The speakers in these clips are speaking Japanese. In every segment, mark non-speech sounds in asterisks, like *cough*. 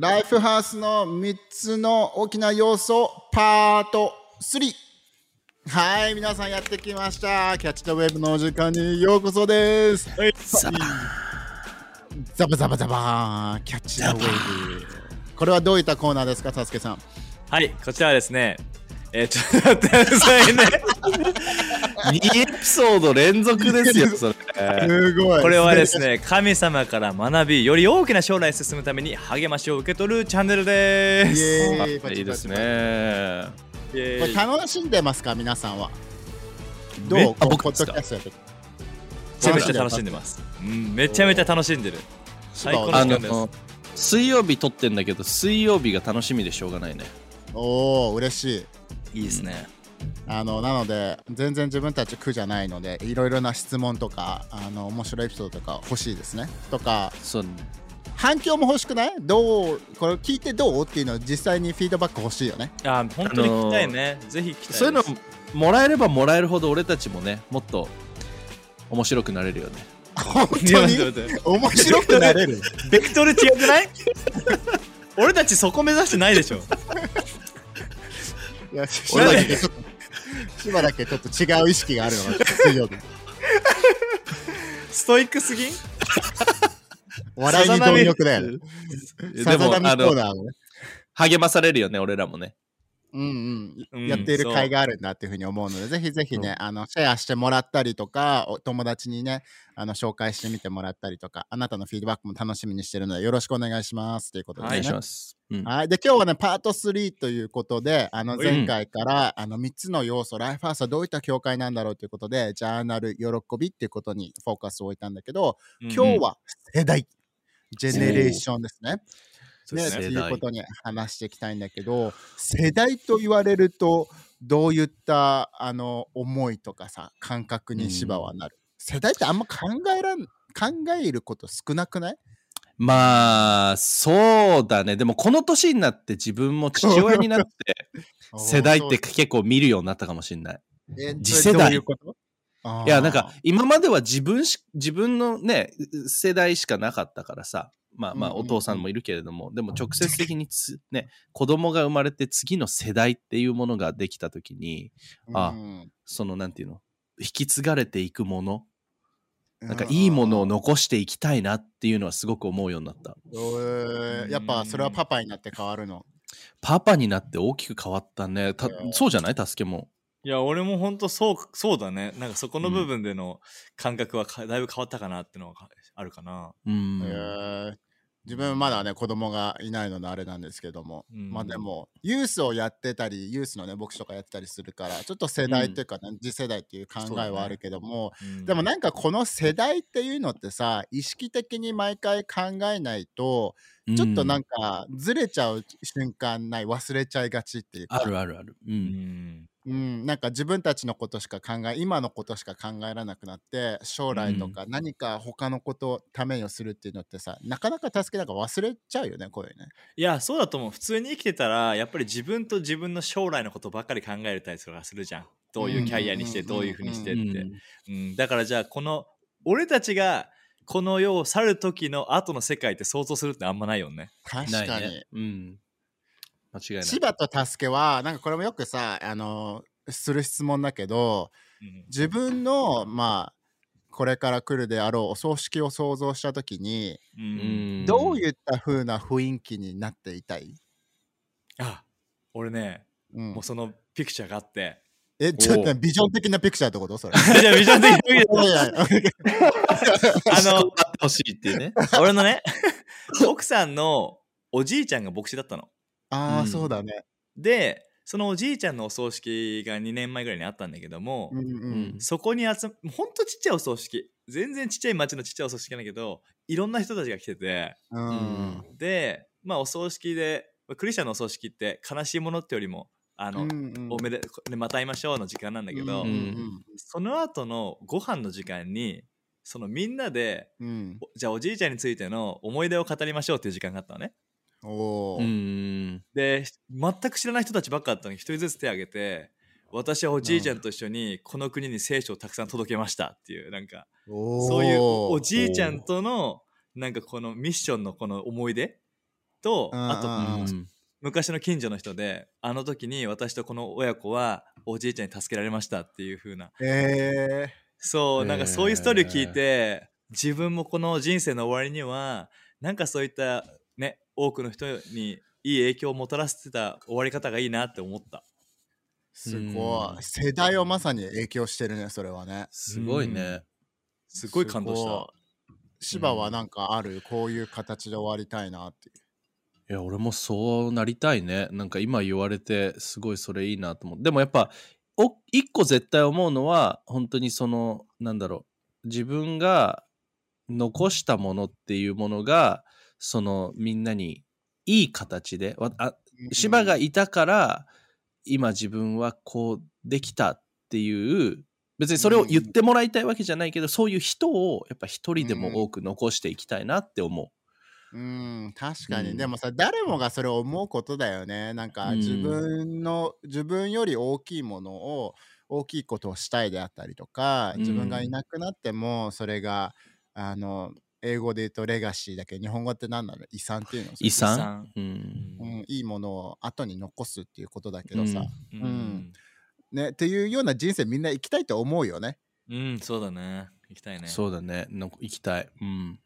ライフハウスの3つの大きな要素パート3はい皆さんやってきました。キャッチとウェブのお時間にようこそです。はい。ザバザバザバザバキャッチのウェブ。これはどういったコーナーですかサスケさん？はい、こちらはですね、えー、ちょっと待ってくださいね。2エピソード連続ですよ、それ。すごいこれはですね、神様から学び、より大きな将来へ進むために励ましを受け取るチャンネルでイす。いいですね。楽しんでますか皆さんは？どめう？あ僕ポッドキャストやってめちゃめちゃ楽しんでます。うん、めちゃめちゃ楽しんでる。最高のあ時間です。の、水曜日撮ってんだけど、水曜日が楽しみでしょうがないね。おお嬉しいいいですね。あのなので全然自分たち苦じゃないのでいろいろな質問とかあの面白いエピソードとか欲しいですねとかそう。反響も欲しくない？どうこれ聞いてどうっていうのを実際にフィードバック欲しいよねあ、本当に聞きたいね。ぜひ聞きたい。そういうのもらえればもらえるほど俺たちもね、もっと面白くなれるよね。本当に？面白くなれるベクトル違くない？*laughs* 俺たちそこ目指してないでしょ。いや *laughs* 島だけちょっと島だけちょっと違う意識があるのが水曜日ストイックすぎん？笑いに貪欲だよね。でも、さざーナーをね。励まされるよね、俺らもね。うんううん。ん、やっている甲斐があるんだっていうふうに思うので、ぜひぜひね、あのシェアしてもらったりとか、お友達にね、あの紹介してみてもらったりとか、あなたのフィードバックも楽しみにしてるので、よろしくお願いしますということで、ね。お願いします。うん。はい、で今日はね、パート3ということで、あのうん。前回から、あの3つの要素、ライフハウスはどういった教会なんだろうということで、ジャーナル、喜びっていうことにフォーカスを置いたんだけど、今日は世代、ジェネレーションですね。ね、ね世代いうことに話していきたいんだけど世代と言われるとどういったあの思いとかさ感覚に芝はなる、世代ってあんま考えらん考えること少なくない？まあ、そうだね。でも、この年になって自分も父親になって、*laughs* 世代って結構見るようになったかもしれない。え次世代。いうこと？いや、なんか、今までは自分し、自分のね、世代しかなかったからさ、まあまあ、お父さんもいるけれども、でも直接的につ、ね、子供が生まれて次の世代っていうものができたときに、あうんその、なんていうの、引き継がれていくもの、なんかいいものを残していきたいなっていうのはすごく思うようになった。えーやっぱそれはパパになって変わるの？パパになって大きく変わったね。たうんそうじゃない？助けも。いや、俺も本当そう、そうだね。なんかそこの部分での感覚はかだいぶ変わったかなってのはあるかな。うん。えー自分まだね子供がいないのであれなんですけども、うん。まあでもユースをやってたりユースのね牧師とかやってたりするからちょっと世代っていうか、ね次世代っていう考えはあるけども、うん。でもなんかこの世代っていうのってさ意識的に毎回考えないとちょっとなんかずれちゃう瞬間ない忘れちゃいがちっていうか。あるあるある。う。うんん。うん、なんか自分たちのことしか考え今のことしか考えられなくなって将来とか何か他のことためにをするっていうのってさなかなか助けなんか忘れちゃうよねこういうねいや、そうだと思う。普通に生きてたら、やっぱり自分と自分の将来のことばっかり考えれたりとかするじゃん。どういうキャリアにして、うんどういうふうにしてっうんて。うん、だからじゃあ、この、俺たちがこの世を去る時の後の世界って想像するってあんまないよね。確かに、ね。うん。間違いない。千葉と助けはなんかこれもよくさあのする質問だけどうん自分のまあこれから来るであろうお葬式を想像した時に、う。うんんどういった風な雰囲気になっていたい、あ、俺ね、うんもうそのピクチャーがあって。えちょっとビジョン的なピクチャーってことそれ？じゃあ、ビジョン的に *laughs* いやいやあの、ってほしいっていうね。*laughs* 俺のね、奥さんのおじいちゃんが牧師だったの。ああ、うんそうだね。で、そのおじいちゃんのお葬式が2年前ぐらいにあったんだけども、うんうん。そこに集ま、ほんとちっちゃいお葬式。全然ちっちゃい町のちっちゃいお葬式なんだけど、いろんな人たちが来てて、うん。で、まあお葬式で、クリスチャンのお葬式って悲しいものってよりも、あの、うんうん。おめで、ねまた会いましょうの時間なんだけど、うんうん。その後のご飯の時間に、そのみんなで、うん。おじゃあおじいちゃんについての思い出を語りましょうっていう時間があったのね。おお、うん。で全く知らない人たちばっかだったのに一人ずつ手を挙げて私はおじいちゃんと一緒にこの国に聖書をたくさん届けましたっていうなんかそういうおじいちゃんとのなんかこのミッションのこの思い出と、うんあと、昔の近所の人であの時に私とこの親子はおじいちゃんに助けられましたっていう風な。えそうなんかそういうストーリーを聞いて自分もこの人生の終わりにはなんかそういったね多くの人にいい影響をもたらしてた終わり方がいいなって思ったすごうんい。世代をまさに影響してるね、それはね。すごいね。すごい感動したい。芝はなんかある、こういう形で終わりたいなっていう。いや、俺もそうなりたいね。なんか今言われて、すごいそれいいなと思う。でもやっぱ、お一個絶対思うのは、本当にその、なんだろう、自分が残したものっていうものが、そのみんなにいい形で、芝がいたから、今自分はこうできたっていう、別にそれを言ってもらいたいわけじゃないけど、そういう人をやっぱ一人でも多く残していきたいなって思う。うん、確かに、うん。でもさ誰もがそれを思うことだよね。なんかうん。自分の、自分より大きいものを大きいことをしたいであったりとか自分がいなくなってもそれがあの英語で言うとレガシーだけど日本語って何なの？遺産っていうの？遺産？産。うん。うん、いいものを後に残すっていうことだけどさ、うん、うん。ねっていうような人生みんな生きたいと思うよね。うんそうだね。行きたいね。そうだね。なんか行きたい。うん。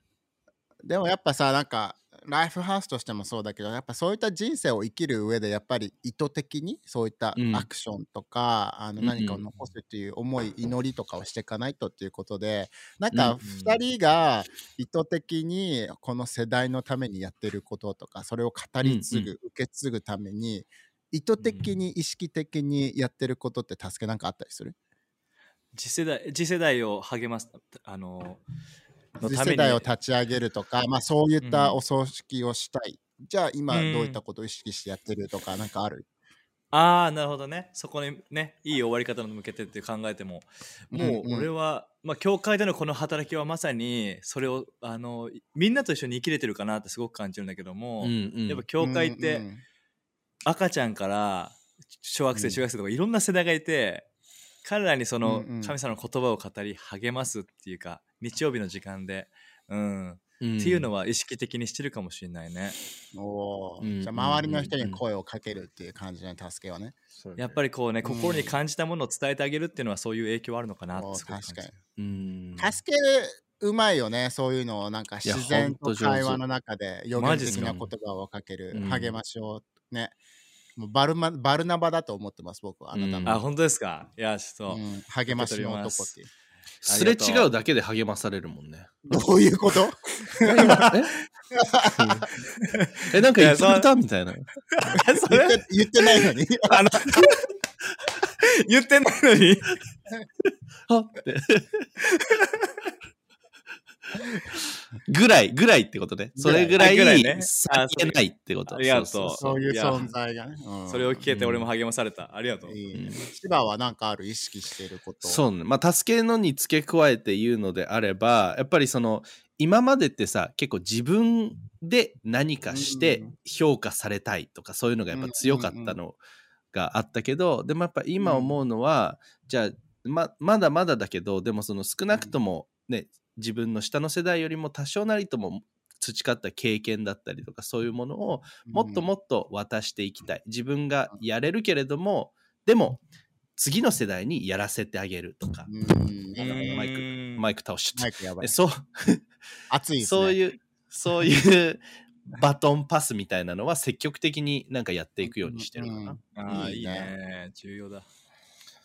でもやっぱさなんかライフハウスとしてもそうだけどやっぱそういった人生を生きる上でやっぱり意図的にそういったうん。アクションとか、あのうんうん。何かを残すっていう思い祈りとかをしていかないとっていうことでなんうん。か2人が意図的にこの世代のためにやってることとかそれを語り継ぐ、うん受け継ぐために意図的に意識的にやってることって助けなんかあったりする？次世代次世代を励ますあのの次世代を立ち上げるとか、まあ、そういったうん。お葬式をしたい、じゃあ今うん。どういったことを意識してやってるとかなんかある、ああなるほどね。そこにねいい終わり方に向けてって考えても。もううん。うん俺は、まあ教会でのこの働きはまさにそれをあのみんなと一緒に生きれてるかなってすごく感じるんだけども、うんうん。やっぱ教会って、うんうん。赤ちゃんから小学生うん中学生とかいろんな世代がいて、彼らにそのうんうん。神様の言葉を語り励ますっていうか日曜日の時間で、うん。うん。っていうのは意識的にしてるかもしれないね。おー。うん。じゃあ周りの人に声をかけるっていう感じの助けをね。やっぱりこうねん。心に感じたものを伝えてあげるっていうのはそういう影響あるのかなって確かるうん。助けうまいよね、そういうのをなんか自然と会話の中で予言的な言葉をかける、うん励ましをね。もうバルマバルナバだと思ってます、僕は。あなたうん。の、あ本当ですか。いやちょっと、うん。励ましの男っていう。すれ違うだけで励まされるもんね。どういうこと？え？*laughs* え、なんか言ってたみたいな。そ言っれて言ってないのに。あの言ってないのにはって。*laughs* ぐらい、ぐらいってことね。それぐらい、ぐらいね。さりげないってこと。ありがとう。そういう存在が。ね。うん。それを聞けて俺も励まされた、ありがとう、千葉はなんかある？意識していること。そうね。まあ、助けのに付け加えて言うのであれば、やっぱりその、今までってさ、結構自分で何かしてうん評価されたいとか、そういうのがやっぱ強かったのがあったけど、でもやっぱ今思うのは、じゃあ、ままだまだだけど、でもその少なくともね、自分の下の世代よりも多少なりとも培った経験だったりとか、そういうものをもっともっと渡していきたい。自分がやれるけれども、でも、次の世代にやらせてあげるとか、うん。うんマイククマイク倒しちゃった。マイクやばい。えそう、熱い。そういう、そういう *laughs* バトンパスみたいなのは積極的になんかやっていくようにしてるかな。ああいいいいねね重要だ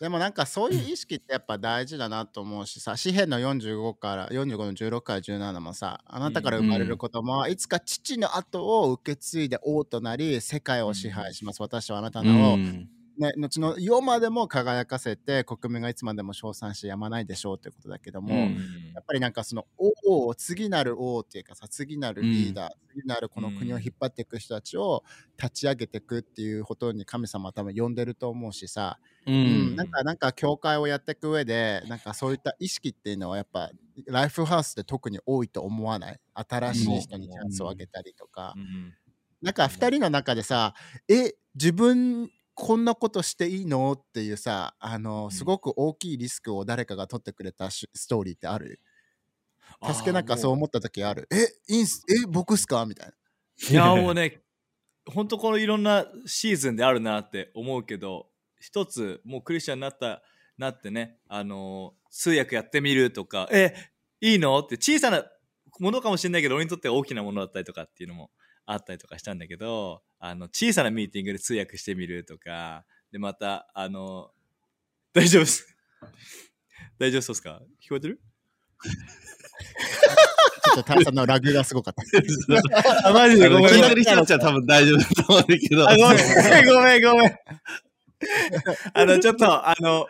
でもなんかそういう意識ってやっぱ大事だなと思うしさ、詩篇の45から、45の16から17もさ、あなたから生まれる子供はいつか父の後を受け継いで王となり、世界を支配します。私はあなたうのね、後の世までも輝かせて、国民がいつまでも称賛しやまないでしょうということだけども、うんやっぱりなんかその王を次なる王っていうかさ次なるリーダー、次なるこの国を引っ張っていく人たちを立ち上げていくっていうことに神様は多分呼んでると思うしさ、ううんんなんかなんか教会をやっていく上でなんかそういった意識っていうのはやっぱライフハウスで特に多いと思わない？新しい人にチャンスをあげたりとか、うんなんか2人の中でさえ自分こんなことしていいの？っていうさあのすごく大きいリスクを誰かが取ってくれたしストーリーってある？助けなんかそう思った時あるえ？いいんす？え？僕っすか？みたいな。いやもうね本当このいろんなシーズンであるなって思うけど一つもうクリスチャンになったなってねあの通訳やってみるとかえ？いいの？って小さなものかもしれないけど俺にとっては大きなものだったりとかっていうのもあったりとかしたんだけどあの小さなミーティングで通訳してみるとかでまたあの大丈夫です大丈夫そうですか？聞こえてる？ちょっとタイさんのラグがすごかった。あマジで？ごめん聞いてる人たちは多分大丈夫だと思うけど。あごめん、*laughs* ごめん、ごめん。あの、ちょっと、あの、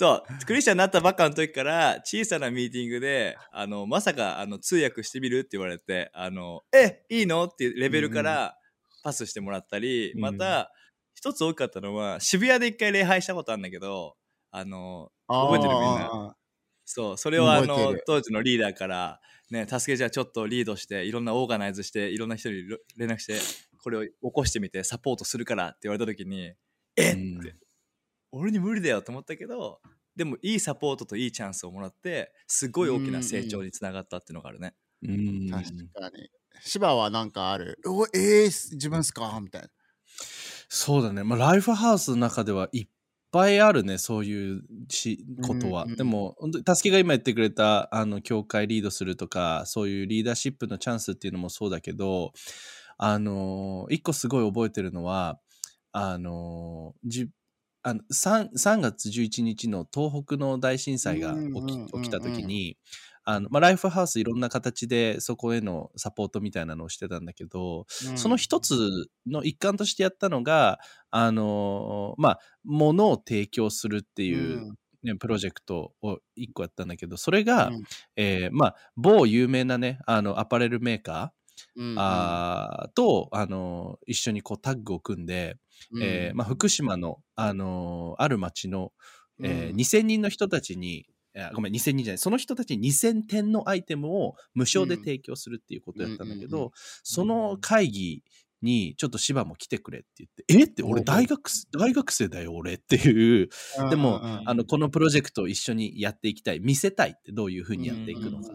そう、クリスチャンになったばっかの時から、小さなミーティングで、あの、まさか、あの、通訳してみるって言われて、あの、え、いいの？っていうレベルからパスしてもらったり、うん。また、一つ大きかったのは、渋谷で一回礼拝したことあるんだけど、あの、覚えてるみんな。あそう、それをあの当時のリーダーから、ね、助けじゃあちょっとリードして、いろんなオーガナイズして、いろんな人にろ連絡して、これを起こしてみて、サポートするからって言われた時に、え？って、俺に無理だよと思ったけど、でもいいサポートといいチャンスをもらって、すごい大きな成長につながったっていうのがあるね。うんー確かに。芝はなんかある。おえー、自分っすか？みたいな。そうだね。まあ、ライフハウスの中ではいっぱいあるね、そういうしことは。うんうんでも、本当に助けが今言ってくれた、あの、教会リードするとか、そういうリーダーシップのチャンスっていうのもそうだけど、あの、一個すごい覚えてるのは、あの、じあの 3, 3月11日の東北の大震災が起き,、た時に、あのまあ、ライフハウスいろんな形でそこへのサポートみたいなのをしてたんだけど、その一つの一環としてやったのが、あのまあ、物を提供するっていう、ねプロジェクトを一個やったんだけど、それが、えーまあ、某有名なね、あの、アパレルメーカー、あーと、あの一緒にこうタッグを組んで、えーまあ、福島の、あのある町の、えー2000人の人たちに、ごめん、2000人じゃない、その人たちに2000点のアイテムを無償で提供するっていうことをやったんだけど、うんうんうん。その会議にちょっと芝も来てくれって言って、えっ？て俺大学生、大学生だよ俺っていう、でも、あの、このプロジェクトを一緒にやっていきたい、見せたいってどういうふうにやっていくのか。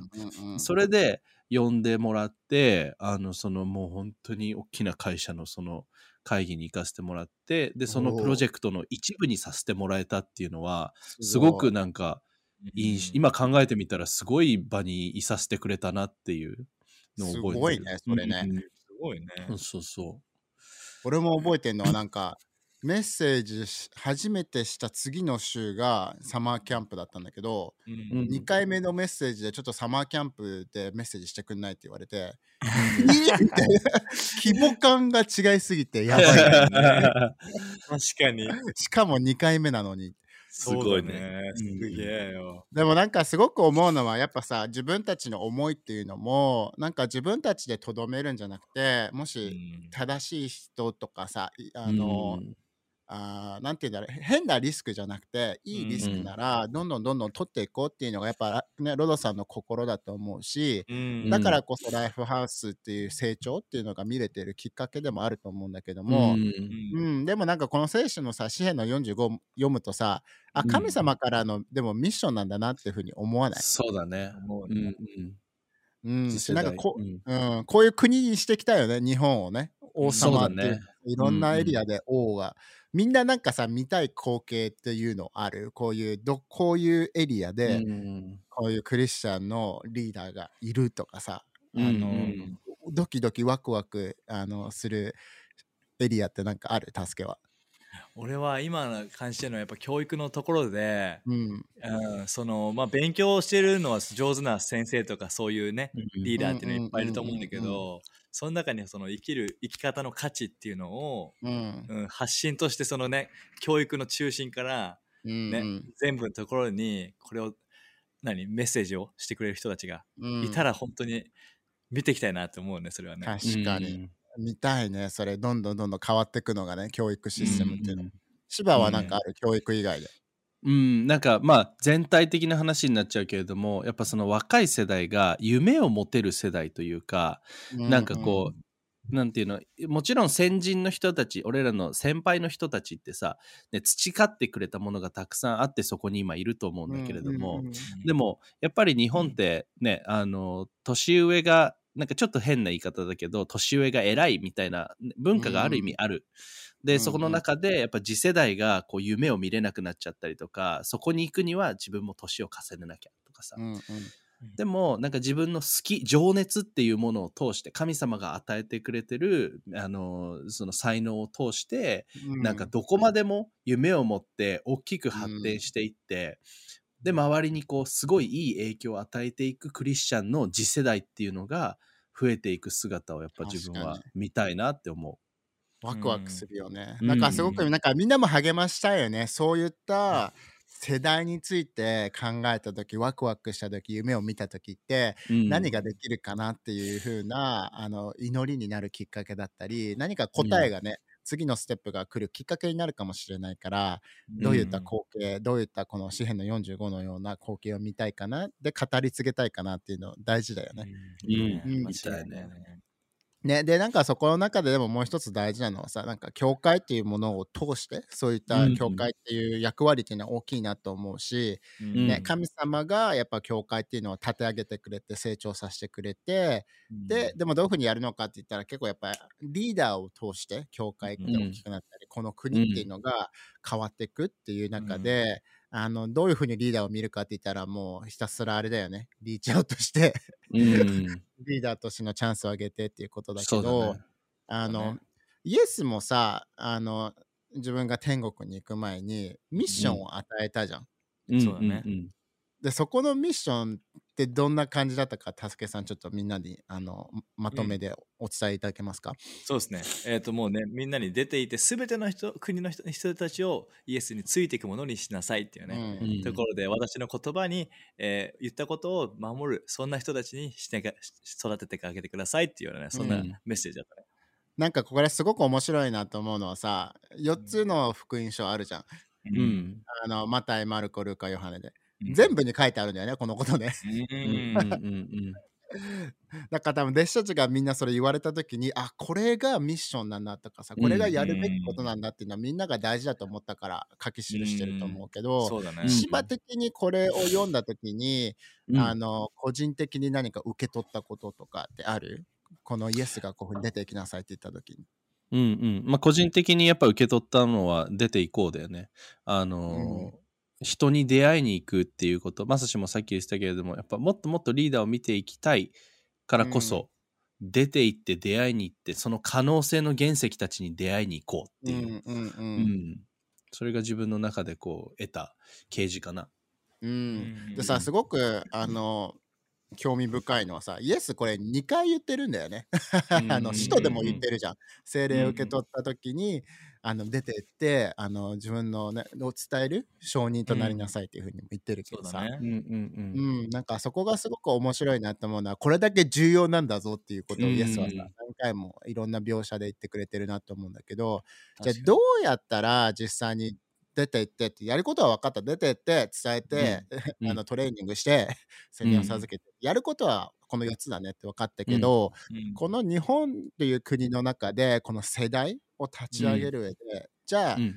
それで呼んでもらって、あの、そのもう本当に大きな会社のその会議に行かせてもらって、で、そのプロジェクトの一部にさせてもらえたっていうのは、すごくなんか、いいし今考えてみたらすごい場にいさせてくれたなっていうのを覚えてる。すごいねそれねうん。すごいね。うんそうそ俺も覚えてるのはなんかメッセージし初めてした次の週がサマーキャンプだったんだけど、うんうん2回目のメッセージでちょっとサマーキャンプでメッセージしてくんないって言われて *laughs* 規模感が違いすぎてやばい確かに。しかも2回目なのにすごいね。すうんげえよ。でもなんかすごく思うのはやっぱさ自分たちの思いっていうのもなんか自分たちでとどめるんじゃなくてもうしん正しい人とかさいあう。の、うんあーなんて言うんだろう変なリスクじゃなくていいリスクならどんどんどんどん取っていこうっていうのがやっぱねロドさんの心だと思うしうん。だからこそライフハウスっていう成長っていうのが見れてるきっかけでもあると思うんだけども、うん。うんでもなんかこの聖書のさ詩篇の45読むとさあうん。神様からのでもミッションなんだなっていうふうに思わない、そうだね。思うね。うんうん。次世代なんかこ,、うん。うん、こういう国にしていきたいよね日本をね。王様っていろんなエリアで王が、みんななんかさ見たい光景っていうのある？こういうどこういうエリアで、うんこういうクリスチャンのリーダーがいるとかさ、あうんのうん。ドキドキワクワクあのするエリアってなんかある？助けは。俺は今の感じてるのはやっぱ教育のところで、うん。うん、そのまあ勉強してるのは上手な先生とかそういうねリーダーっていうのはいっぱいいると思うんだけどその中にはその生きる生き方の価値っていうのを、うん。うん、発信としてそのね教育の中心からうんね、全部のところにこれを何メッセージをしてくれる人たちがうん。いたら本当に見ていきたいなって思うねそれはね。確かに、見たいね。それどんどんどんどん変わっていくのがね教育システムっていうの。うん芝はなんかある、教育以外で。うん、なんかまあ全体的な話になっちゃうけれどもやっぱその若い世代が夢を持てる世代というか、なんかこうなんていうのもちろん先人の人たち俺らの先輩の人たちってさ、ね、培ってくれたものがたくさんあってそこに今いると思うんだけれども、うんうんうん。でもやっぱり日本ってね、あの年上がなんかちょっと変な言い方だけど年上が偉いみたいな文化がある意味ある。で、うんそこの中でやっぱ次世代がこう夢を見れなくなっちゃったりとかそこに行くには自分も年を重ねなきゃとかさ、うんうん。でもなんか自分の好き情熱っていうものを通して神様が与えてくれてるあのその才能を通してうん。なんかどこまでも夢を持って大きく発展していって、で周りにこうすごいいい影響を与えていくクリスチャンの次世代っていうのが増えていく姿をやっぱ自分は見たいなって思ワクワクするよね。うんなんかすごくなんかみんなも励ましたいよね。そういった世代について考えた時ワクワクした時夢を見た時ってう。うん何ができるかなっていう風なあの祈りになるきっかけだったり何か答えがね、次のステップが来るきっかけになるかもしれないからどういった光景、どういったこの詩篇の45のような光景を見たいかなで語り継げたいかなっていうの大事だよね。うんうん間違いないね。ね、でなんかそこの中ででももう一つ大事なのはさなんか教会っていうものを通してそういった教会っていう役割っていうのは大きいなと思うし、うん。ね、神様がやっぱ教会っていうのを立て上げてくれて成長させてくれてででもどういうふうにやるのかって言ったら結構やっぱりリーダーを通して教会って大きくなったり、この国っていうのが変わっていくっていう中で、あのどういうふうにリーダーを見るかって言ったらもうひたすらあれだよね。リーチアウトしてうん。*laughs* リーダーとしてのチャンスを上げてっていうことだけど、だね。あの、ね。イエスもさあの自分が天国に行く前にミッションを与えたじゃん。うんそうだねうんうんでそこのミッションってどんな感じだったかたすけさんちょっとみんなにあのまとめでお伝えいただけますか、そうですね。えっ、と、もうね、みんなに出ていて、すべての人、国の人人たちをイエスについていくものにしなさいっていうね。うんうんところで、私の言葉に、えー言ったことを守る、そんな人たちにしてか育ててあげてくださいっていうようなね、そんなうんメッセージだったね。なんかこれすごく面白いなと思うのはさ4つの福音書あるじゃん。う。んあのマタイ、マルコ、ルカ、ヨハネで。うん全部に書いてあるんだよね、このことね。ううんうんん。う *laughs* んだから多分弟子たちがみんなそれ言われた時にあこれがミッションなんだとかさこれがやるべきことなんだっていうのはみんなが大事だと思ったから書き記してると思うけど、そうだね。うん芝的にこれを読んだ時に、うんあの個人的に何か受け取ったこととかってある？このイエスがこういうふうに出ていきなさいって言った時に。うんうんまあ個人的にやっぱ受け取ったのは出ていこうだよね。あのー人に出会いに行くっていうこと。まさしもさっき言ってたけれどもやっぱもっともっとリーダーを見ていきたいからこそ、出て行って出会いに行ってその可能性の原石たちに出会いに行こうっていう、うんうんううん。んそれが自分の中でこう得た啓示かな。うん。でうん。さすごくあの興味深いのはさイエスこれ2回言ってるんだよね。*laughs* あの使徒でも言ってるじゃん。精霊を受け取った時に、あの出てってあの自分の、ね、を伝える証人となりなさいっていうふうにも言ってるけどさ、そうだねう。ん。なんかそこがすごく面白いなと思うのはこれだけ重要なんだぞっていうことをうんイエスはさ何回もいろんな描写で言ってくれてるなと思うんだけどじゃあどうやったら実際に出て行ってってやることは分かった出て行って伝えて、*laughs* うん。あのトレーニングして宣言を授けて、やることはこの4つだねって分かったけど、うん。この日本っていう国の中でこの世代を立ち上げる上で、じゃあ、うん。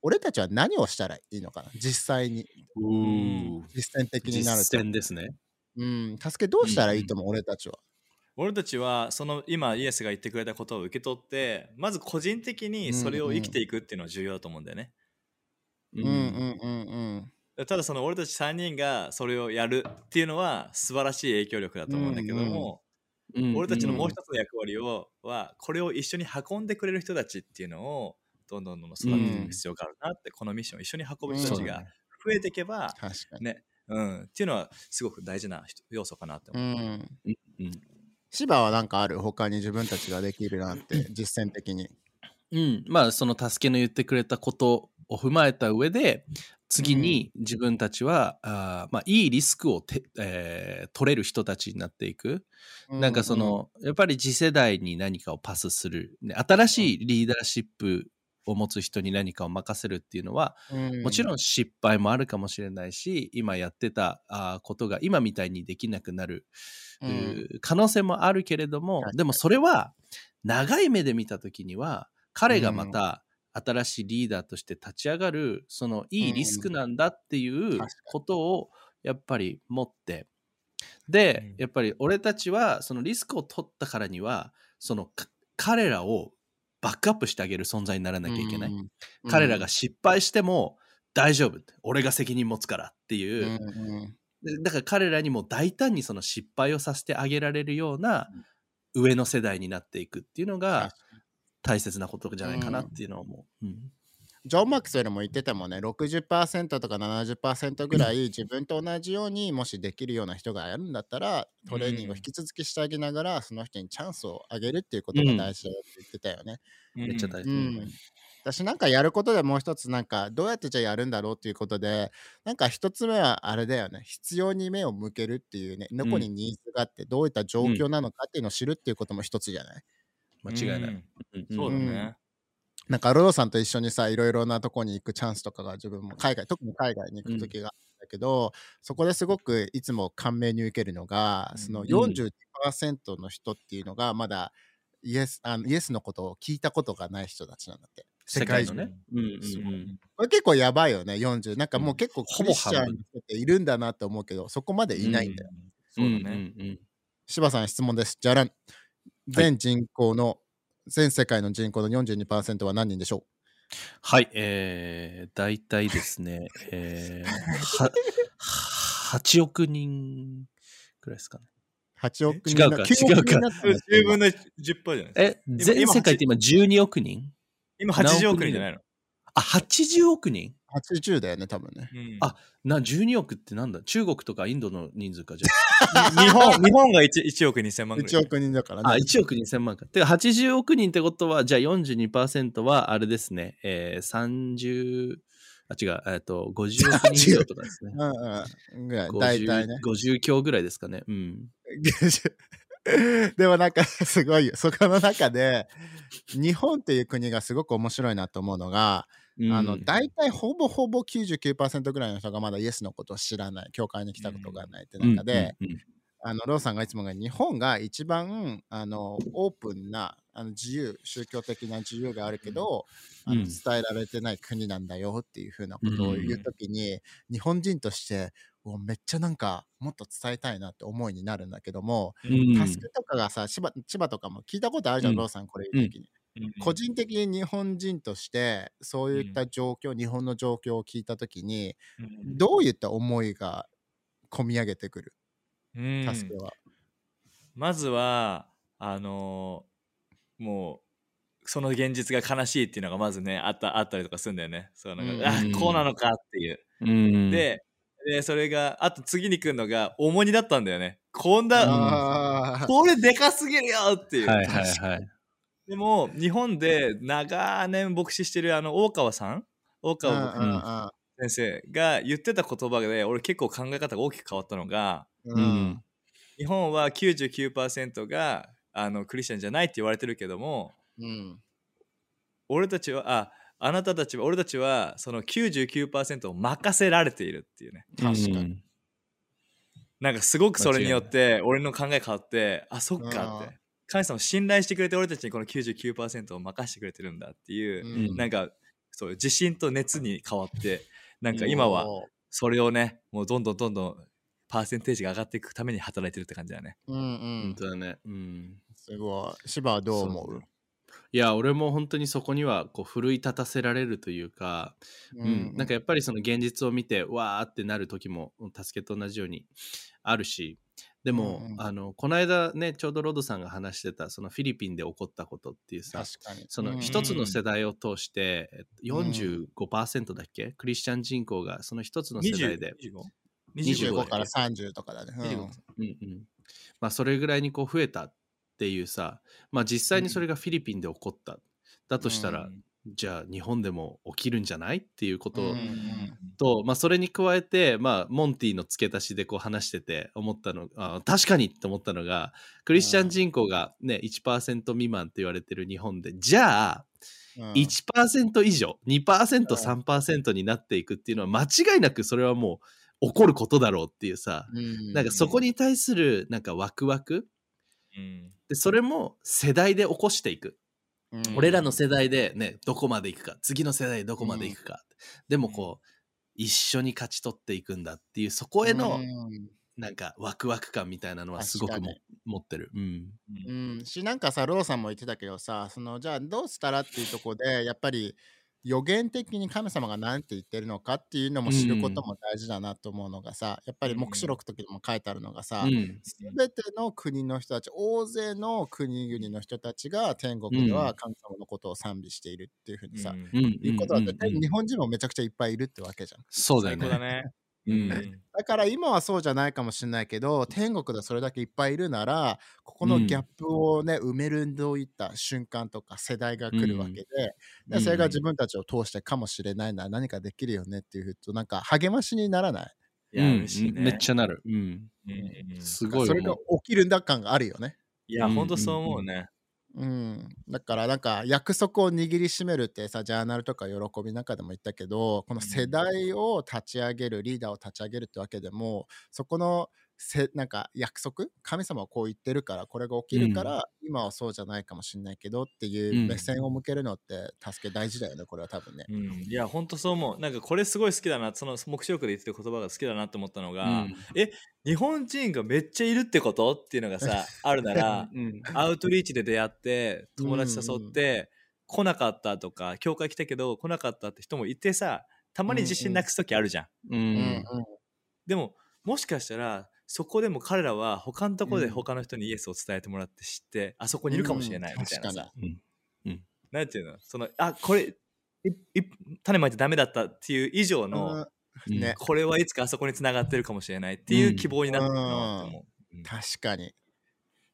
俺たちは何をしたらいいのかな実際に。うん実践的になると。実践ですね。うん、助けどうしたらいいと思う、俺たちは。俺たちはその今イエスが言ってくれたことを受け取ってまず個人的にそれを生きていくっていうのは重要だと思うんだよね。うんうんうんうん。ただその俺たち3人がそれをやるっていうのは素晴らしい影響力だと思うんだけども、うん俺たちのもう一つの役割をはこれを一緒に運んでくれる人たちっていうのをどんどんどんどん育てていく必要があるなって、このミッションを一緒に運ぶ人たちが増えていけば、確かに。ねうん、っていうのはすごく大事な人要素かなってう思う。ん。うん芝はなんかある他に自分たちができるなって実践的に。うん、まあその助けの言ってくれたことを踏まえた上で次に自分たちは、あーまあ、いいリスクをて、えー取れる人たちになっていく、なんかそのやっぱり次世代に何かをパスする、ね、新しいリーダーシップを持つ人に何かを任せるっていうのは、うん、もちろん失敗もあるかもしれないし今やってたあーことが今みたいにできなくなる、うん、可能性もあるけれどもでもそれは長い目で見た時には彼がまた新しいリーダーとして立ち上がるそのいいリスクなんだっていうことをやっぱり持って。で、うん。やっぱり俺たちはそのリスクを取ったからにはそのか彼らをバックアップしてあげる存在にならなきゃいけない、うん彼らが失敗しても大丈夫俺が責任持つからっていう、だから彼らにも大胆にその失敗をさせてあげられるような上の世代になっていくっていうのが大切なことじゃないかなっていうのは思う。うん。ジョン・マックスウェルも言ってたもんね60%とか70%ぐらい自分と同じようにもしできるような人がやるんだったらトレーニングを引き続きしてあげながらその人にチャンスをあげるっていうことが大事だよって言ってたよね。めっちゃ大う事。ん。私なんかやることでもう一つなんかどうやってじゃあやるんだろうっていうことでなんか一つ目はあれだよね。必要に目を向けるっていうね。どこにニーズがあってどういった状況なのかっていうのを知るっていうことも一つじゃない、間違いない。うん。うん。そうだね。なんかロドさんと一緒にさいろいろなとこに行くチャンスとかが自分も海外特に海外に行く時があるんだけど、そこですごくいつも感銘に受けるのが、そのうん42%の人っていうのがまだイエスあのイエスのことを聞いたことがない人たちなんだって。世界中世界のね。うんうんすごいうんこれ結構やばいよね40なんかもう結構ほぼクリスチャンの人っているんだなって思うけどそこまでいないんだよ、そうだね。うんうんうん。柴さん質問です。じゃらん全人口の、全世界の人口の42%は何人でしょはい、えー、大体ですね、*laughs* えー、は8億人くらいですかね。う ?8 億人違うか9億人になってる10分の10%じゃないですか。え、全世界って今12億人？今80億人じゃないの？あ、80億人？80だよね多分ねうんあな、12億ってなんだ？中国とかインドの人数かじゃ日本日本が 1, 1億2000万ぐらい。1億人だからねあ。あ、1億2000万か。てか80億人ってことは、じゃあ42%はあれですね、えー、30、あ、違う、えっと、50億人以上とかですね。*laughs* うんうんぐらい大体ね 50, 50強ぐらいですかね。うん。*laughs* でもなんかすごいよそこの中で日本っていう国がすごく面白いなと思うのが、あの大体ほぼほぼ99%ぐらいの人がまだイエスのことを知らない教会に来たことがないって中で、うんうんうん。あのローさんがいつもが日本が一番あのオープンなあの自由宗教的な自由があるけど、あのうん伝えられてない国なんだよっていうふうなことを言うときに、日本人としてめっちゃなんかもっと伝えたいなって思いになるんだけども、うん。助けとかがさ千葉千葉とかも聞いたことあるじゃん、うん。ローさんこれ言うときに、うん個人的に日本人としてそういった状況、日本の状況を聞いたときにうんどういった思いが込み上げてくる？うん。助けは。まずはあのーもうその現実が悲しいっていうのがまずねあったあったりとかするんだよね。そうなんか、うんあこうなのかっていう、うん、ででそれがあと次に来るのが重荷だったんだよね。こんな、これでかすぎるよっていう、はいはいはい。でも日本で長年牧師してるあの大川さん？大うん川先生が言ってた言葉で俺結構考え方が大きく変わったのがうん。うん日本は99%があのクリスチャンじゃないって言われてるけどもうん。俺たちはああなたたちは俺たちはその99%を任せられているっていうね確かに。うんなんかすごくそれによって俺の考え変わってあそっかっうん。て神様信頼してくれて俺たちにこの99%を任せてくれてるんだっていう、うん。なんかそう自信と熱に変わってなんか今はそれをねもうどんどんどんどんパーセンテージが上がっていくために働いてるって感じだね。うんう本ん当だね。うん。すごい。芝はどう思う？いや、俺も本当にそこにはこう奮い立たせられるというか、うん、なんかやっぱりその現実を見てわーってなる時も助けと同じようにあるしでも、うんうん。あのこの間ねちょうどロドさんが話してたそのフィリピンで起こったことっていうさ確かに。その一つの世代を通してえっと45%だっけ、クリスチャン人口がその一つの世代で、25 25から30とかだね、うん。25うんうん。まあ、それぐらいにこう増えたっていうさ、まあ、実際にそれがフィリピンで起こった、だとしたら、うんじゃあ日本でも起きるんじゃない？っていうこと。うんと、まあ、それに加えて、まあ、モンティの付け足しでこう話してて思ったのあ確かにって思ったのがクリスチャン人口が、ね、1%未満って言われてる日本でじゃあうん。1%以上 2%3% になっていくっていうのは間違いなくそれはもう起こることだろうっていうさうん。なんかそこに対するなんかワクワク？うん。でそれも世代で起こしていくうん俺らの世代でねどこまで行くか次の世代でどこまで行くか、でもこう一緒に勝ち取っていくんだっていうそこへの、うん。なんかワクワク感みたいなのはすごくも確かに持ってる。うん。うん、しなんかさローさんも言ってたけどさそのじゃあどうしたらっていうとこでやっぱり予言的に神様が何て言ってるのかっていうのも知ることも大事だなと思うのがさ、やっぱり黙示録の時にも書いてあるのがさ、うん。すべての国の人たち大勢の国々の人たちが天国では神様のことを賛美しているっていうふうにさ、うんうん。いうことだって、日本人もめちゃくちゃいっぱいいるってわけじゃん。最そうだよね。うんだから今はそうじゃないかもしれないけど天国でそれだけいっぱいいるならここのギャップをね、埋めるどういった瞬間とか世代が来るわけで,、でそれが自分たちを通してかもしれないなら何かできるよねっていうふうとなんか励ましにならない？いや、うん嬉しいね。めっちゃなる。うん。うんうんすごいそれが。起きるんだ感があるよね。いや、うんほんとそう思うね。うん、だからなんか約束を握りしめるってさジャーナルとか喜びの中でも言ったけどこの世代を立ち上げるリーダーを立ち上げるってわけでもそこのせなんか約束？神様はこう言ってるからこれが起きるから、今はそうじゃないかもしれないけどっていう目線を向けるのって助け大事だよねこれは多分ね。うん、いや、ほんとそう思う。なんかこれすごい好きだな、その目視録で言ってる言葉が好きだなと思ったのが、うんえ、日本人がめっちゃいるってこと？っていうのがさ、*laughs* あるなら、うん。アウトリーチで出会って、友達誘って、来なかったとか、教会来たけど来なかったって人もいてさ、たまに自信なくす時あるじゃん。ううんん。でも、もしかしたら、そこでも彼らは他のところでうん。他の人にイエスを伝えてもらって知って、あそこにいるかもしれないみたいなうん。さ。うん。なんていうの？その、あ、これ、いい種まいてダメだったっていう以上の、うんねこれはいつかあそこに繋がってるかもしれないっていう希望になってるなと思う。うん。確かに。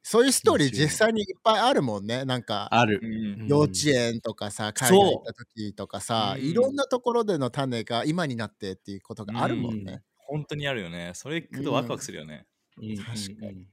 そういうストーリー実際にいっぱいあるもんね。なんかある。うん。幼稚園とかさ海そう外行った時とかさ、う。ん。いろんなところでの種が今になってっていうことがあるもんね。本当にあるよね。それ聞くとワクワクするよね。うん確かにに。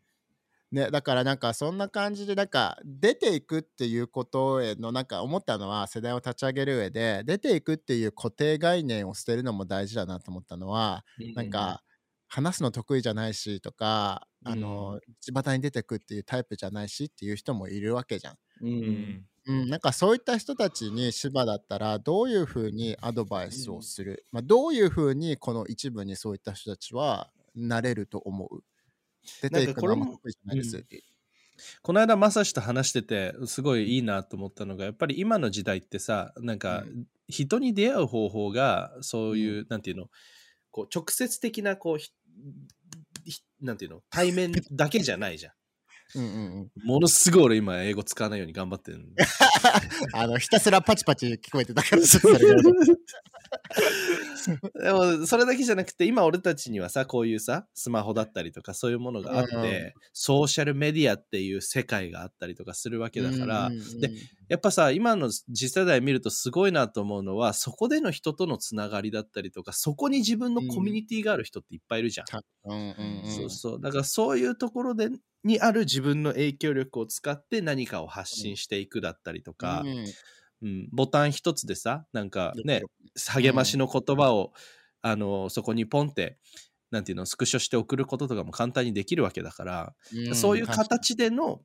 ねだからなんかそんな感じでなんか出ていくっていうことへのなんか思ったのは世代を立ち上げる上で出ていくっていう固定概念を捨てるのも大事だなと思ったのはなんか話すの得意じゃないしとかあの巷に出てくっていうタイプじゃないしっていう人もいるわけじゃん。う。うんん。うん、なんかそういった人たちに芝だったらどういうふうにアドバイスをする、まあ、どういうふうにこの一部にそういった人たちはなれると思う？出ていくのはじゃないです。うん。この間まさしと話しててすごいいいなと思ったのがやっぱり今の時代ってさなんかう人に出会う方法がそういう、うなんていうのこう直接的なこうなんていうの対面だけじゃないじゃん。うんうんうん、ものすごい俺今英語使わないように頑張ってるんで *laughs* あのひたすらパチパチ聞こえてたから。*laughs* それが。でもそれだけじゃなくて今俺たちにはさこういうさスマホだったりとかそういうものがあって、うんうん。ソーシャルメディアっていう世界があったりとかするわけだから、うんうんうんでやっぱさ今の次世代見るとすごいなと思うのはそこでの人とのつながりだったりとかそこに自分のコミュニティがある人っていっぱいいるじゃん。たうんうんうん。そうそう。だからそういうところでにある自分の影響力を使って何かを発信していくだったりとか、うん。うん、ボタン一つでさなんかね励ましの言葉を、あのそこにポンってなんていうのスクショして送ることとかも簡単にできるわけだから、んそういう形での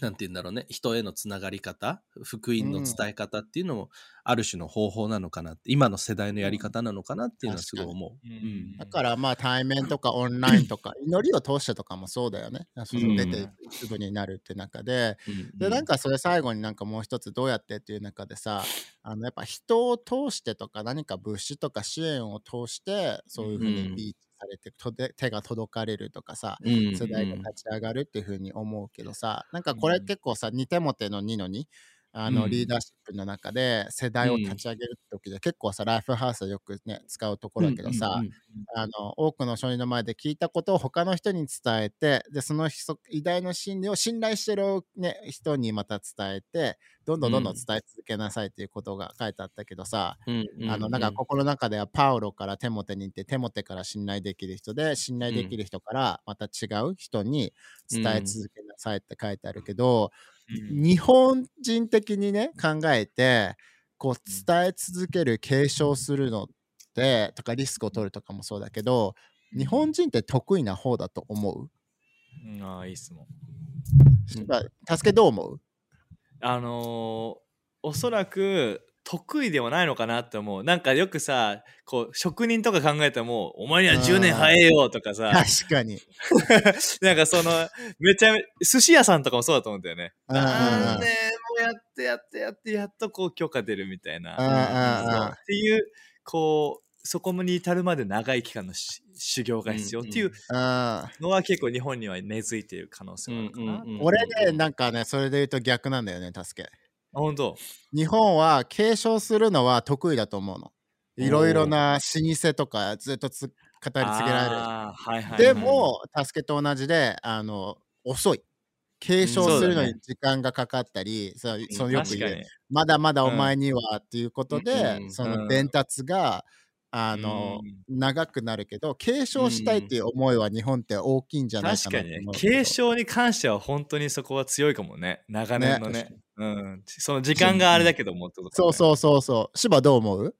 なんていうんだろうね人へのつながり方福音の伝え方っていうのもある種の方法なのかなって今の世代のやり方なのかなっていうのはすごい思う。うん。うん。だからまあ対面とかオンラインとか *laughs* 祈りを通してとかもそうだよね。その出ていく一部になるって中で、うん。でなんかそれ最後になんかもう一つどうやってっていう中でさあのやっぱ人を通してとか何か物資とか支援を通してそういうふうにうん。リーチされてとで手が届かれるとかさうん世代が立ち上がるっていうふうに思うけどさなんかこれ結構さ2手モテの2の2あのうん。リーダーシップの中で世代を立ち上げる時で結構さライフハウスはよくね使うところだけどさ、うんうん。あの多くの証人の前で聞いたことを他の人に伝えてでその人偉大な真理を信頼してる、ね、人にまた伝えてどんどんどんどん伝え続けなさいっていうことが書いてあったけどさ、うんうんあのなんかここの中ではパウロからテモテに行ってテモテから信頼できる人で信頼できる人からまた違う人に伝え続けなさいって書いてあるけど、うん日本人的にね考えてこう伝え続ける継承するのってとかリスクを取るとかもそうだけど日本人って得意な方だと思う、うん。ああ、いい質問。助けどう思う？あのーおそらく得意ではないのかなって思う。なんかよくさこう職人とか考えてもお前には10年早えよとかさ。*laughs* 確かに。*laughs* なんかそのめちゃめ寿司屋さんとかもそうだと思うんだよね。何年もやってやってやってやっとこう許可出るみたいな。っていうこうそこに至るまで長い期間のし修行が必要。っていううん。のは結構日本には根付いている可能性があるかな、俺ね、なんかね、それで言うと逆なんだよね、助け。あ本当？日本は継承するのは得意だと思うの。いろいろな老舗とかずっとつ語り継げられる。はいはいはいでも、助けと同じで、あの、遅い。継承するのに時間がかかったり、そうそのよく言う、まだまだお前にはっていうことで、うん。その伝達が、あの、長くなるけど、継承したいっていう思いは日本って大きいんじゃないか確かに。継承に関しては本当にそこは強いかもね。長年のね。ねうん、その時間があれだけどもってことそうそうそうそう。芝どう思う？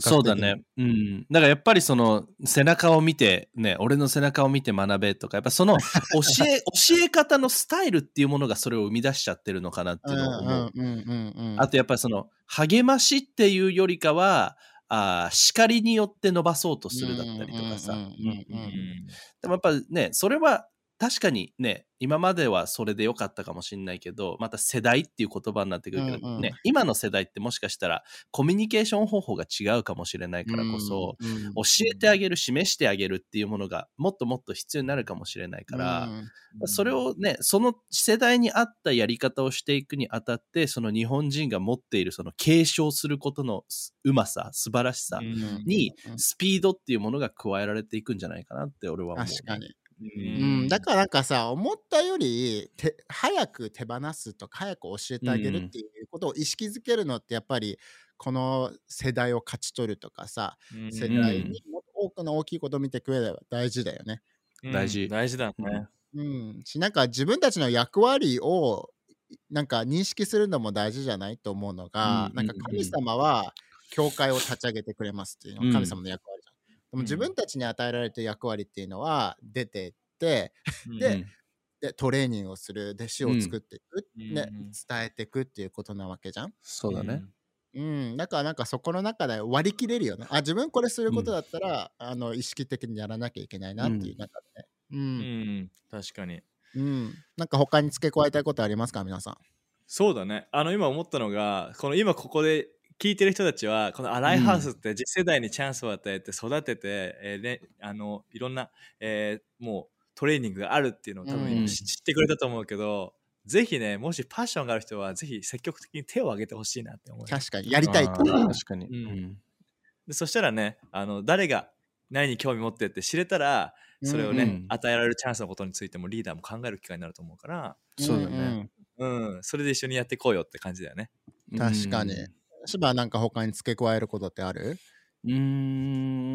そうだね。うん。だからやっぱりその背中を見て、ね、俺の背中を見て学べとか、やっぱその *laughs* 教え、教え方のスタイルっていうものがそれを生み出しちゃってるのかなっていうのを思う。うんうんうんうんうん。あとやっぱりその励ましっていうよりかは、あー叱りによって伸ばそうとするだったりとかさ。うんうんうんうんうんでもやっぱね、それは確かにね、今まではそれでよかったかもしれないけど、また世代っていう言葉になってくるけど、うんうんね、今の世代ってもしかしたらコミュニケーション方法が違うかもしれないからこそ、うんうん教えてあげる、示してあげるっていうものがもっともっと必要になるかもしれないから、それをね、その世代に合ったやり方をしていくにあたって、その日本人が持っているその継承することのうまさ、素晴らしさうんにうんスピードっていうものが加えられていくんじゃないかなって俺は思う。確かに。ううん、だからなんかさ思ったよりて早く手放すとか早く教えてあげるっていうことを意識づけるのってやっぱりこの世代を勝ち取るとかさうん。世代にもっと多くの大きいことを見てくれれば大事だよね。うん。大事。大事だね、うん、しなんか自分たちの役割をなんか認識するのも大事じゃないと思うのが、うんなんか神様は教会を立ち上げてくれますっていうの神様の役割。でも自分たちに与えられてる役割っていうのは出てってでうん。でトレーニングをする弟子を作っていく、うんねうん。伝えていくっていうことなわけじゃん。そうだね。うん、だからなんかそこの中で割り切れるよね。あ自分これすることだったら、あの意識的にやらなきゃいけないなっていう中でね。ううんん、確かに。うん、なんか他に付け加えたいことありますか皆さん？そうだね。あの今思ったのがこの今ここで聞いてる人たちはこのアライハウスって次世代にチャンスを与えて育てて、えーね、あのいろんな、えーもうトレーニングがあるっていうのを多分うん。知知ってくれたと思うけど、ぜひねもしパッションがある人はぜひ積極的に手を挙げてほしいなって思う確かに。やりたいってあー確かに。うん。うん。でそしたらねあの誰が何に興味持ってって知れたらそれをね、うん。与えられるチャンスのことについてもリーダーも考える機会になると思うから、そうだね。うん、それで一緒にやっていこうよって感じだよね。確かに。うん芝なんか他に付け加えることってある？うー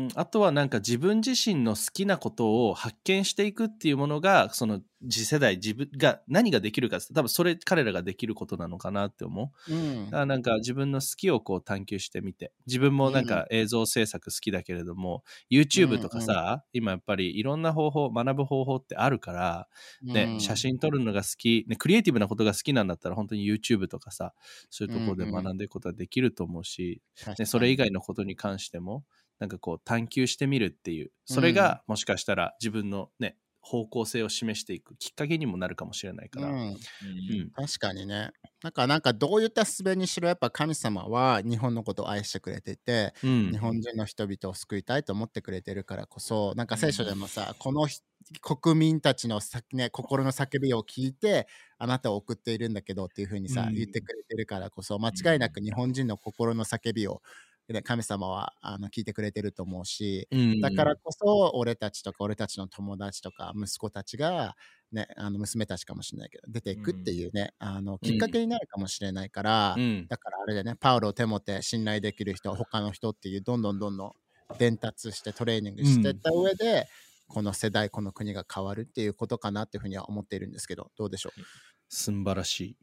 ん。あとはなんか自分自身の好きなことを発見していくっていうものがその次世代自分が何ができるかって多分それ彼らができることなのかなって思う。うん。だからなんか自分の好きをこう探求してみて。自分もなんか映像制作好きだけれども、YouTube とかさ、今やっぱりいろんな方法学ぶ方法ってあるから、ねうん。写真撮るのが好き、ね、クリエイティブなことが好きなんだったら本当に YouTube とかさそういうところで学んでいくことはできると思うし、ね、それ以外のことに関してもなんかこう探求してみるっていう。それがもしかしたら自分のね方向性を示していくきっかけにもなるかもしれないから、うん。うん。確かにね。なんか、なんかどういった術にしろ、やっぱ神様は日本のことを愛してくれてて、うん。日本人の人々を救いたいと思ってくれてるからこそ、なんか聖書でもさ、このひ国民たちのさ、ね、心の叫びを聞いて、あなたを送っているんだけどっていうふうにさ、うん。言ってくれてるからこそ、間違いなく日本人の心の叫びを、ね、神様はあの聞いてくれてると思うし、うんだからこそ俺たちとか俺たちの友達とか息子たちが、ね、あの娘たちかもしれないけど出ていくっていうね、あのきっかけになるかもしれないから、うん。だからあれでねパウロテモテ信頼できる人他の人っていうどんどんどんどん伝達してトレーニングしていった上で、この世代この国が変わるっていうことかなっていうふうには思っているんですけどどうでしょう？すん。ばらしい。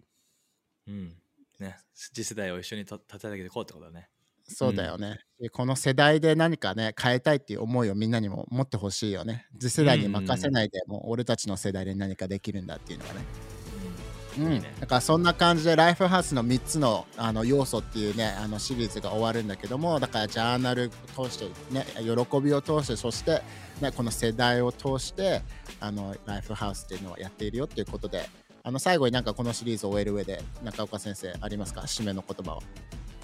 うん。ね、次世代を一緒にと立て上げていこうってことだね。そうだよね、*laughs* でこの世代で何かね変えたいっていう思いをみんなにも持ってほしいよね。次世代に任せないで、もう俺たちの世代で何かできるんだっていうのがね。うん、だからそんな感じでライフハウスの3つのあの要素っていうねあのシリーズが終わるんだけどもだからジャーナル通してね喜びを通してそして、ね、この世代を通してあのライフハウスっていうのをやっているよっていうことであの最後になんかこのシリーズを終える上で中岡先生ありますか？締めの言葉は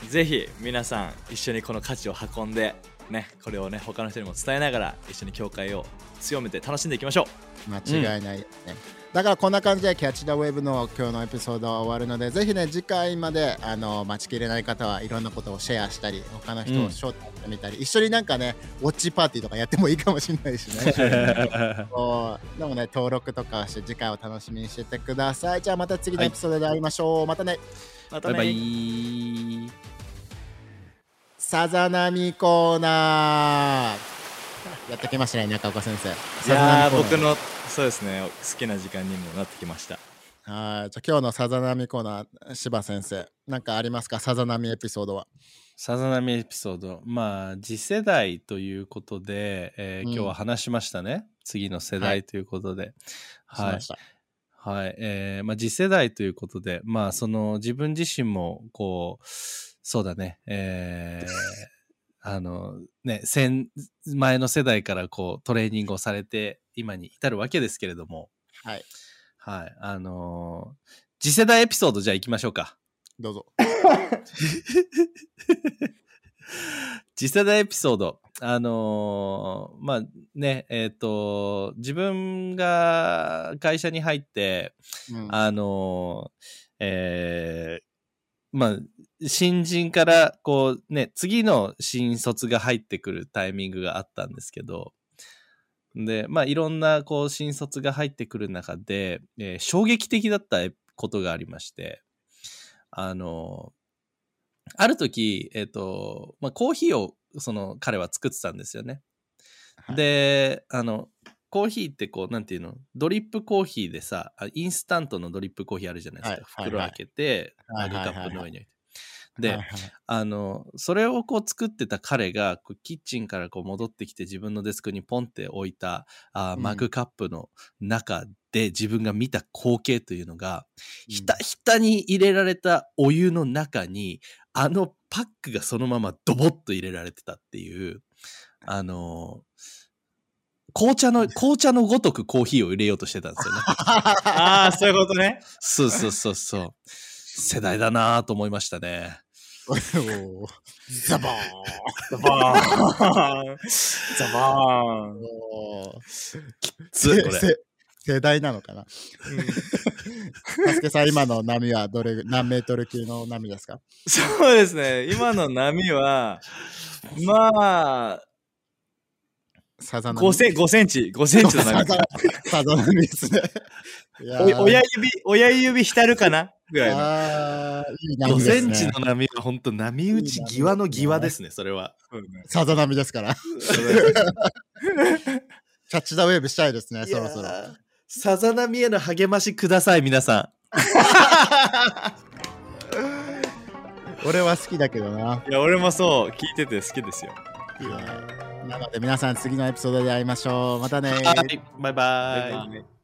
ぜひ皆さん一緒にこの価値を運んでねこれをね他の人にも伝えながら一緒に教会を強めて楽しんでいきましょ間違いない、ね。だからこんな感じでキャッチ・ダ・ウェブの今日のエピソードは終わるのでぜひね次回まであの待ちきれない方はいろんなことをシェアしたり他の人を招待してみたり、一緒になんかねウォッチパーティーとかやってもいいかもしれないしね。*laughs* でもね登録とかして次回を楽しみにしててください。じゃあまた次のエピソードで会いましょう、またね。うまたね。バイバイ。さざ波コーナーやってきましたね中岡先生いや僕のそうですね好きな時間にもなってきましたはいじゃあ今日のさざ波コーナー柴先生なんかありますか？さざ波エピソードはさざ波エピソード。まあ、次世代ということで、えーうん今日は話しましたね。次の世代ということで。はいしまし。たはい。えーまあ、次世代ということで、まあ、その自分自身も、こう、そうだね、えーあの、ね、先、前の世代からこう、トレーニングをされて、今に至るわけですけれども、はいはい。あのー次世代エピソードじゃあ行きましょうか。どうぞ次世代エピソード。あのーまあね、えっ、と、自分が会社に入って、うんあのーえーまあ、新人から、こうね、次の新卒が入ってくるタイミングがあったんですけど、で、まあ、いろんな、こう、新卒が入ってくる中で、えー衝撃的だったことがありまして、あの、ある時、えっ、と、まあ、コーヒーを、その、彼は作ってたんですよね。はいで、あの、コーヒーってこう、なんていうの、ドリップコーヒーでさ、あインスタントのドリップコーヒーあるじゃないですか。はい袋開けて、はいはい。はいマグカップの上に置いて。で、あの、それをこう作ってた彼が、こうキッチンからこう戻ってきて自分のデスクにポンって置いたあーうん。マグカップの中で自分が見た光景というのが、うん。ひたひたに入れられたお湯の中に、あのパックがそのままドボッと入れられてたっていう、あの、紅茶の、紅茶のごとくコーヒーを入れようとしてたんですよね。*laughs* ああそういうことねそうそうそうそう。世代だなぁと思いましたね。ザバーンザバーンザバーンおーつこれ。せ世代なのかなたすけさん今の波はどれぐ何メートル級の波ですかそうですね今の波はまあさざ波。5セン5センチ。5センチの波さざさざ波ですね。いやー。お親指親指浸るかな？ぐらいの。あーいい波5ですね。センチの波は本当波打ち際の際ですね、それは。さざ波ですから。キャッチ・ザ・ウェーブしたいですねそろそろ。さざ波への励ましください、皆さ *laughs* 俺は好きだけどな。いや俺もそう。聞いてて好きですよ。いやーなので皆さん次のエピソードで会いましょう。またね。バイバイ。バイバイ